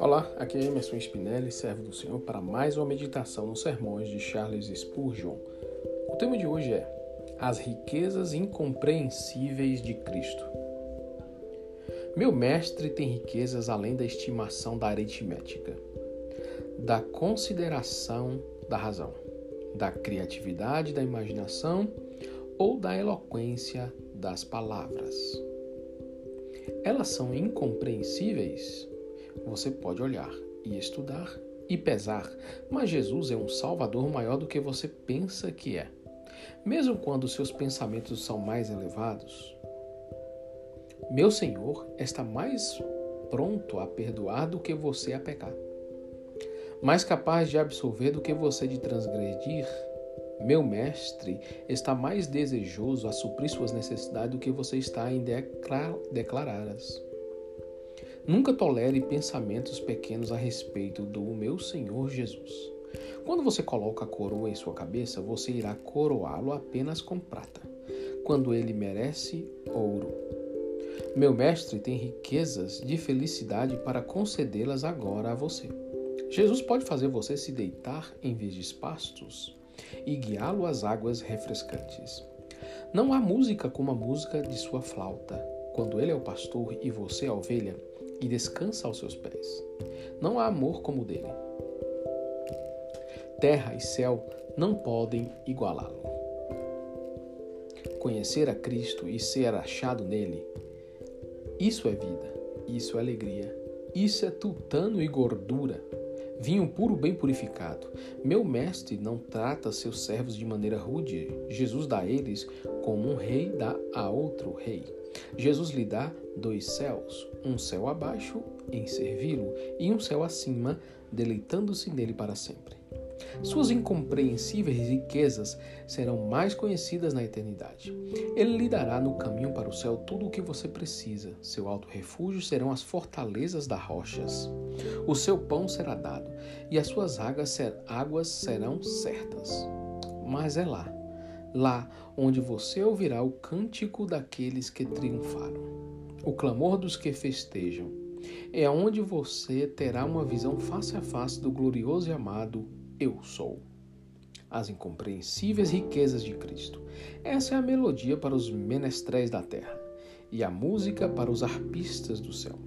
Olá, aqui é Emerson Spinelli, servo do Senhor, para mais uma meditação nos sermões de Charles Spurgeon. O tema de hoje é As riquezas incompreensíveis de Cristo. Meu mestre tem riquezas além da estimação da aritmética, da consideração da razão, da criatividade da imaginação ou da eloquência das palavras. Elas são incompreensíveis? Você pode olhar e estudar e pesar, mas Jesus é um Salvador maior do que você pensa que é. Mesmo quando seus pensamentos são mais elevados, meu Senhor está mais pronto a perdoar do que você a pecar, mais capaz de absolver do que você de transgredir. Meu mestre está mais desejoso a suprir suas necessidades do que você está em declará-las. Nunca tolere pensamentos pequenos a respeito do meu Senhor Jesus. Quando você coloca a coroa em sua cabeça, você irá coroá-lo apenas com prata, quando ele merece ouro. Meu mestre tem riquezas de felicidade para concedê-las agora a você. Jesus pode fazer você se deitar em vez de pastos e guiá-lo às águas refrescantes. Não há música como a música de sua flauta, quando ele é o pastor e você a ovelha e descansa aos seus pés. Não há amor como o dele. Terra e céu não podem igualá-lo. Conhecer a Cristo e ser achado nele, isso é vida, isso é alegria, isso é tutano e gordura, vinho puro bem purificado. Meu mestre não trata seus servos de maneira rude. Jesus dá a eles como um rei dá a outro rei. Jesus lhe dá dois céus, um céu abaixo em servi-lo e um céu acima, deleitando-se nele para sempre. Suas incompreensíveis riquezas serão mais conhecidas na eternidade. Ele lhe dará no caminho para o céu tudo o que você precisa. Seu alto refúgio serão as fortalezas das rochas. O seu pão será dado, e as suas águas serão certas. Mas é lá, lá onde você ouvirá o cântico daqueles que triunfaram, o clamor dos que festejam. É onde você terá uma visão face a face do glorioso e amado Eu Sou. As incompreensíveis riquezas de Cristo. Essa é a melodia para os menestréis da terra e a música para os arpistas do céu.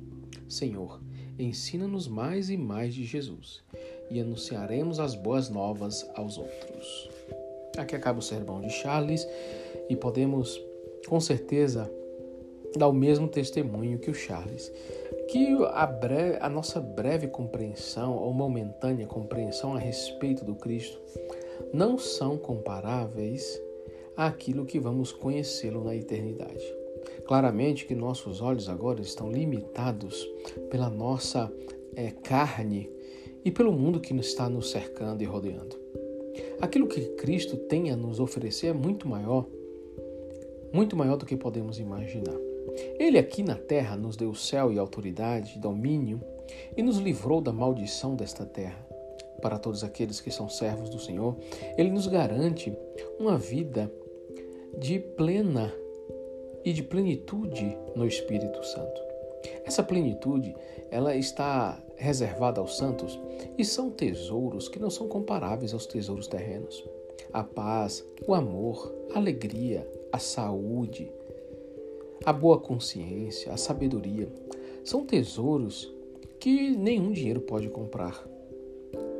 Senhor, ensina-nos mais e mais de Jesus e anunciaremos as boas novas aos outros. Aqui acaba o sermão de Charles e podemos, com certeza, dar o mesmo testemunho que o Charles. Que a, breve, a nossa breve compreensão ou momentânea compreensão a respeito do Cristo não são comparáveis àquilo que vamos conhecê-lo na eternidade. Claramente que nossos olhos agora estão limitados pela nossa é, carne e pelo mundo que está nos cercando e rodeando. Aquilo que Cristo tem a nos oferecer é muito maior, muito maior do que podemos imaginar. Ele aqui na terra nos deu céu e autoridade, domínio e nos livrou da maldição desta terra. Para todos aqueles que são servos do Senhor, ele nos garante uma vida de plena e de plenitude no Espírito Santo. Essa plenitude, ela está reservada aos santos e são tesouros que não são comparáveis aos tesouros terrenos. A paz, o amor, a alegria, a saúde, a boa consciência, a sabedoria são tesouros que nenhum dinheiro pode comprar.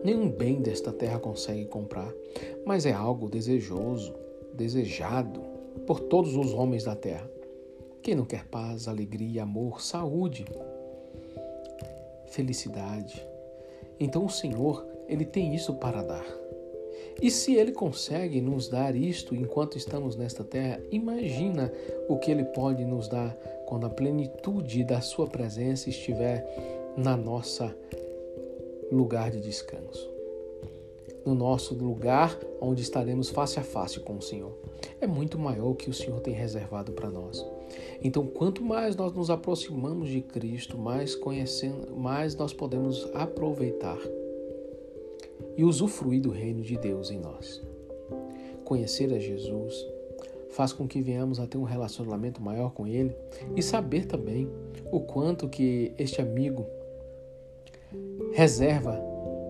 Nenhum bem desta terra consegue comprar, mas é algo desejoso, desejado por todos os homens da terra. Quem não quer paz, alegria, amor, saúde, felicidade? Então o Senhor, ele tem isso para dar. E se ele consegue nos dar isto enquanto estamos nesta terra, imagina o que ele pode nos dar quando a plenitude da sua presença estiver na nossa lugar de descanso no nosso lugar onde estaremos face a face com o Senhor. É muito maior o que o Senhor tem reservado para nós. Então, quanto mais nós nos aproximamos de Cristo, mais conhecendo, mais nós podemos aproveitar e usufruir do reino de Deus em nós. Conhecer a Jesus faz com que venhamos a ter um relacionamento maior com Ele e saber também o quanto que este amigo reserva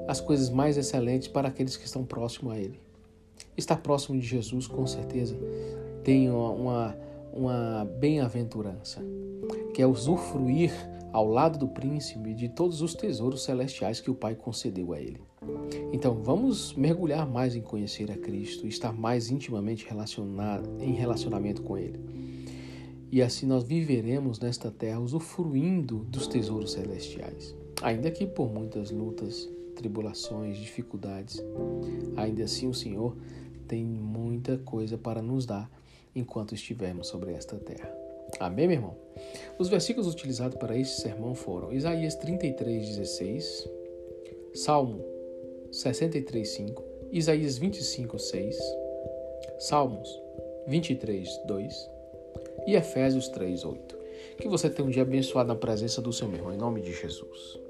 as coisas mais excelentes para aqueles que estão próximos a Ele. Estar próximo de Jesus, com certeza, tem uma, uma bem-aventurança, que é usufruir ao lado do príncipe de todos os tesouros celestiais que o Pai concedeu a ele. Então, vamos mergulhar mais em conhecer a Cristo estar mais intimamente relacionado, em relacionamento com Ele. E assim nós viveremos nesta terra usufruindo dos tesouros celestiais. Ainda que por muitas lutas, tribulações, dificuldades, ainda assim o Senhor tem muita coisa para nos dar enquanto estivermos sobre esta terra. Amém, meu irmão? Os versículos utilizados para este sermão foram Isaías 33, 16, Salmo 63, 5, Isaías 25, 6, Salmos 23, 2 e Efésios 3, 8. Que você tenha um dia abençoado na presença do seu irmão, em nome de Jesus.